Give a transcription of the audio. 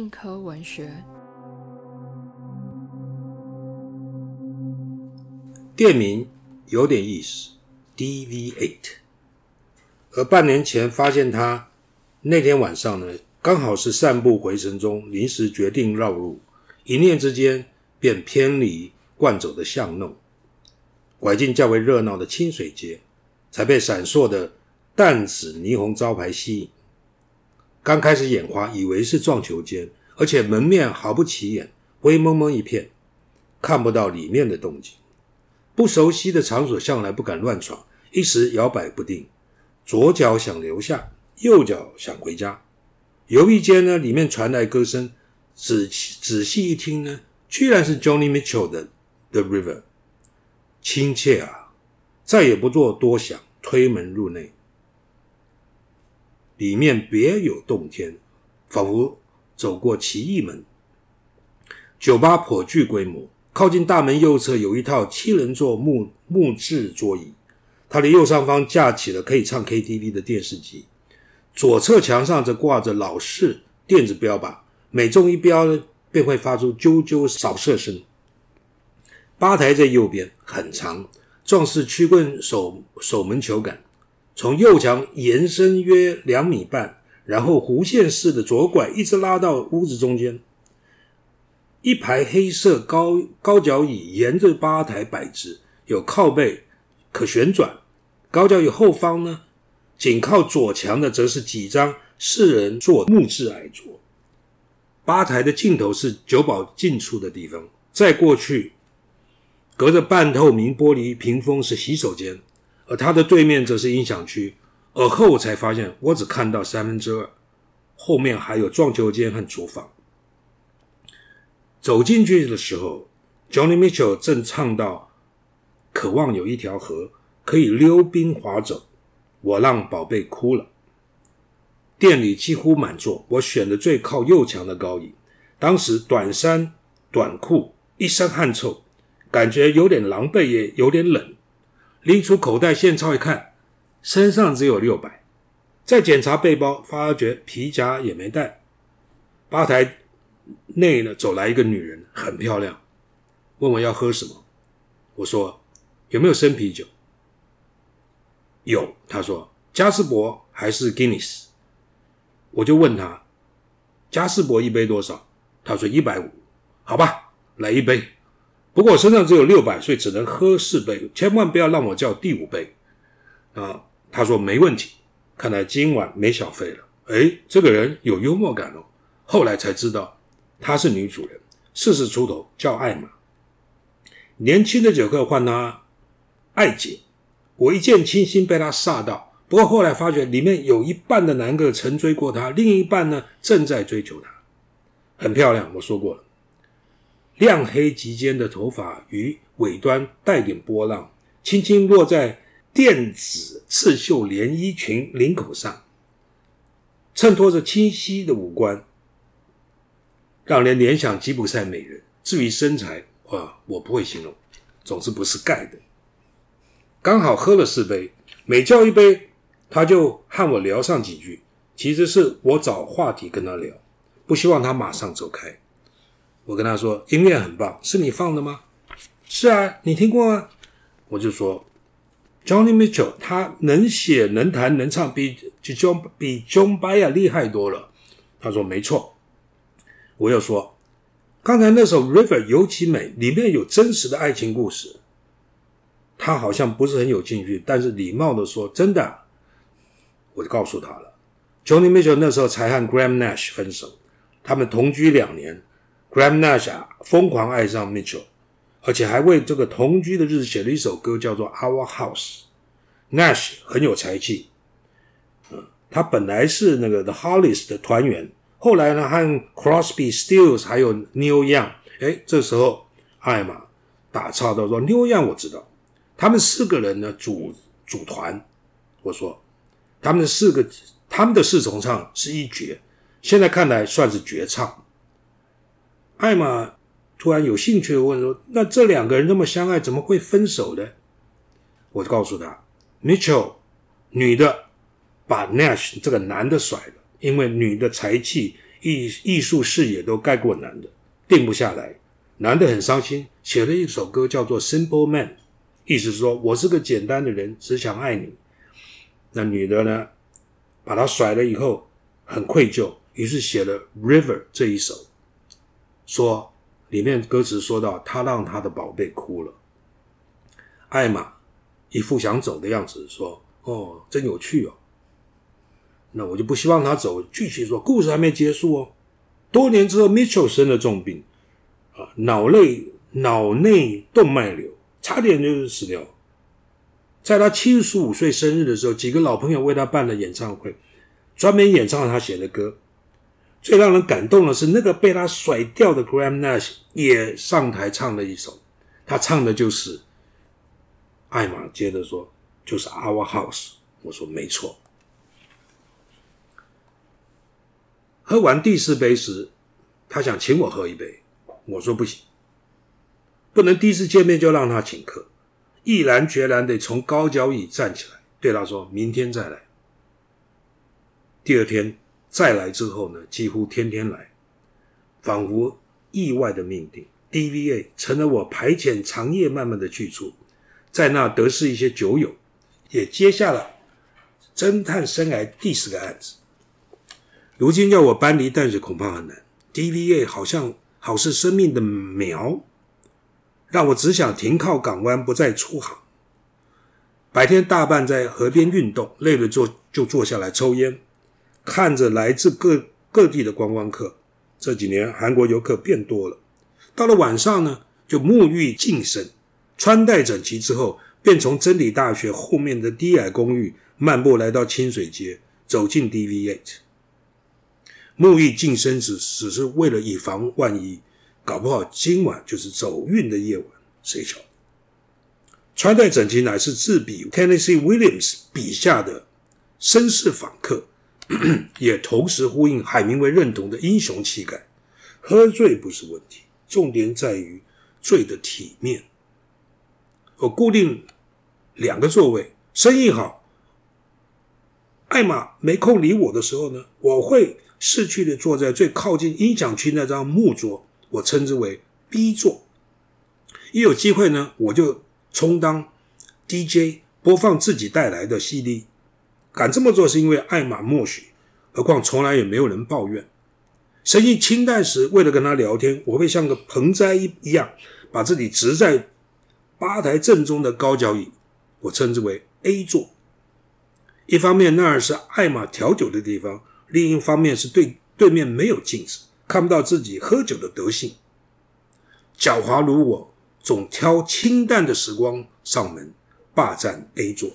硬科文学。店名有点意思，DV8。而半年前发现他那天晚上呢，刚好是散步回程中，临时决定绕路，一念之间便偏离惯走的巷弄，拐进较为热闹的清水街，才被闪烁的淡紫霓虹招牌吸引。刚开始眼花，以为是撞球间，而且门面毫不起眼，灰蒙蒙一片，看不到里面的动静。不熟悉的场所，向来不敢乱闯，一时摇摆不定，左脚想留下，右脚想回家。犹豫间呢，里面传来歌声，仔仔细一听呢，居然是 Johnny Mitchell 的《The River》，亲切啊！再也不做多想，推门入内。里面别有洞天，仿佛走过奇异门。酒吧颇具规模，靠近大门右侧有一套七人座木木质桌椅，它的右上方架起了可以唱 KTV 的电视机，左侧墙上则挂着老式电子标靶，每中一标，便会发出啾啾扫射声。吧台在右边，很长，状似曲棍守守门球杆。从右墙延伸约两米半，然后弧线式的左拐，一直拉到屋子中间。一排黑色高高脚椅沿着吧台摆置，有靠背可旋转。高脚椅后方呢，紧靠左墙的则是几张四人座木质矮桌。吧台的尽头是酒保进出的地方，再过去，隔着半透明玻璃屏风是洗手间。而它的对面则是音响区，而后我才发现我只看到三分之二，后面还有撞球间和厨房。走进去的时候，Johnny Mitchell 正唱到：“渴望有一条河可以溜冰滑走，我让宝贝哭了。”店里几乎满座，我选的最靠右墙的高椅。当时短衫短裤，一身汗臭，感觉有点狼狈，也有点冷。拎出口袋现钞一看，身上只有六百。再检查背包，发觉皮夹也没带。吧台内呢，走来一个女人，很漂亮，问我要喝什么。我说有没有生啤酒？有。她说加斯伯还是 Guinness？我就问她加斯伯一杯多少？她说一百五。好吧，来一杯。不过我身上只有六百，所以只能喝四杯，千万不要让我叫第五杯。啊，他说没问题，看来今晚没小费了。哎，这个人有幽默感哦。后来才知道她是女主人，四十出头，叫艾玛。年轻的酒客唤她艾姐，我一见倾心，被她煞到。不过后来发觉里面有一半的男客曾追过她，另一半呢正在追求她，很漂亮。我说过了。亮黑及肩的头发与尾端带点波浪，轻轻落在电子刺绣连衣裙领口上，衬托着清晰的五官，让人联想吉普赛美人。至于身材，啊，我不会形容，总之不是盖的。刚好喝了四杯，每叫一杯，他就和我聊上几句。其实是我找话题跟他聊，不希望他马上走开。我跟他说音乐很棒，是你放的吗？是啊，你听过吗？我就说 Johnny Mitchell 他能写能弹能唱，比比 John 比 John b y e 厉害多了。他说没错。我又说刚才那首 River 尤其美，里面有真实的爱情故事。他好像不是很有兴趣，但是礼貌的说真的。我就告诉他了，Johnny Mitchell 那时候才和 Graham Nash 分手，他们同居两年。Graham Nash 疯狂爱上 Mitchell，而且还为这个同居的日子写了一首歌，叫做《Our House》。Nash 很有才气，嗯，他本来是那个 The Hollies 的团员，后来呢和 Crosby、Stills 还有 Neil Young，哎，这时候艾玛打岔到说：“Neil Young 我知道，他们四个人呢组组团。”我说：“他们四个，他们的四重唱是一绝，现在看来算是绝唱。”艾玛突然有兴趣的问说：“那这两个人那么相爱，怎么会分手呢？”我就告诉他：“Mitchell 女的把 Nash 这个男的甩了，因为女的才气艺艺术视野都盖过男的，定不下来，男的很伤心，写了一首歌叫做《Simple Man》，意思是说我是个简单的人，只想爱你。那女的呢，把他甩了以后很愧疚，于是写了《River》这一首，说里面歌词说到他让他的宝贝哭了，艾玛一副想走的样子，说：“哦，真有趣哦。”那我就不希望他走。继续说，故事还没结束哦。多年之后，Mitchell 生了重病，啊，脑内脑内动脉瘤，差点就是死掉。在他七十五岁生日的时候，几个老朋友为他办了演唱会，专门演唱了他写的歌。最让人感动的是，那个被他甩掉的 Graham Nash 也上台唱了一首。他唱的就是艾玛。接着说，就是 Our House。我说没错。喝完第四杯时，他想请我喝一杯，我说不行，不能第一次见面就让他请客。毅然决然地从高脚椅站起来，对他说：“明天再来。”第二天再来之后呢，几乎天天来，仿佛意外的命定。DVA 成了我排遣长夜漫漫的去处，在那得势一些酒友，也接下了侦探生涯第四个案子。如今要我搬离淡水恐怕很难。DVA 好像好似生命的苗，让我只想停靠港湾，不再出航。白天大半在河边运动，累了坐就坐下来抽烟，看着来自各各地的观光客。这几年韩国游客变多了。到了晚上呢，就沐浴净身，穿戴整齐之后，便从真理大学后面的低矮公寓漫步来到清水街，走进 DV8。沐浴净身只只是为了以防万一，搞不好今晚就是走运的夜晚，谁晓？穿戴整齐乃是自比 Tennessee Williams 笔下的绅士访客，也同时呼应海明威认同的英雄气概。喝醉不是问题，重点在于醉的体面。我固定两个座位，生意好。艾玛没空理我的时候呢，我会。逝去的坐在最靠近音响区那张木桌，我称之为 B 座。一有机会呢，我就充当 DJ，播放自己带来的 CD。敢这么做是因为爱马默许，何况从来也没有人抱怨。生意清淡时，为了跟他聊天，我会像个盆栽一一样，把自己植在吧台正中的高脚椅，我称之为 A 座。一方面那儿是艾玛调酒的地方。另一方面是对对面没有镜子，看不到自己喝酒的德性。狡猾如我，总挑清淡的时光上门，霸占 A 座。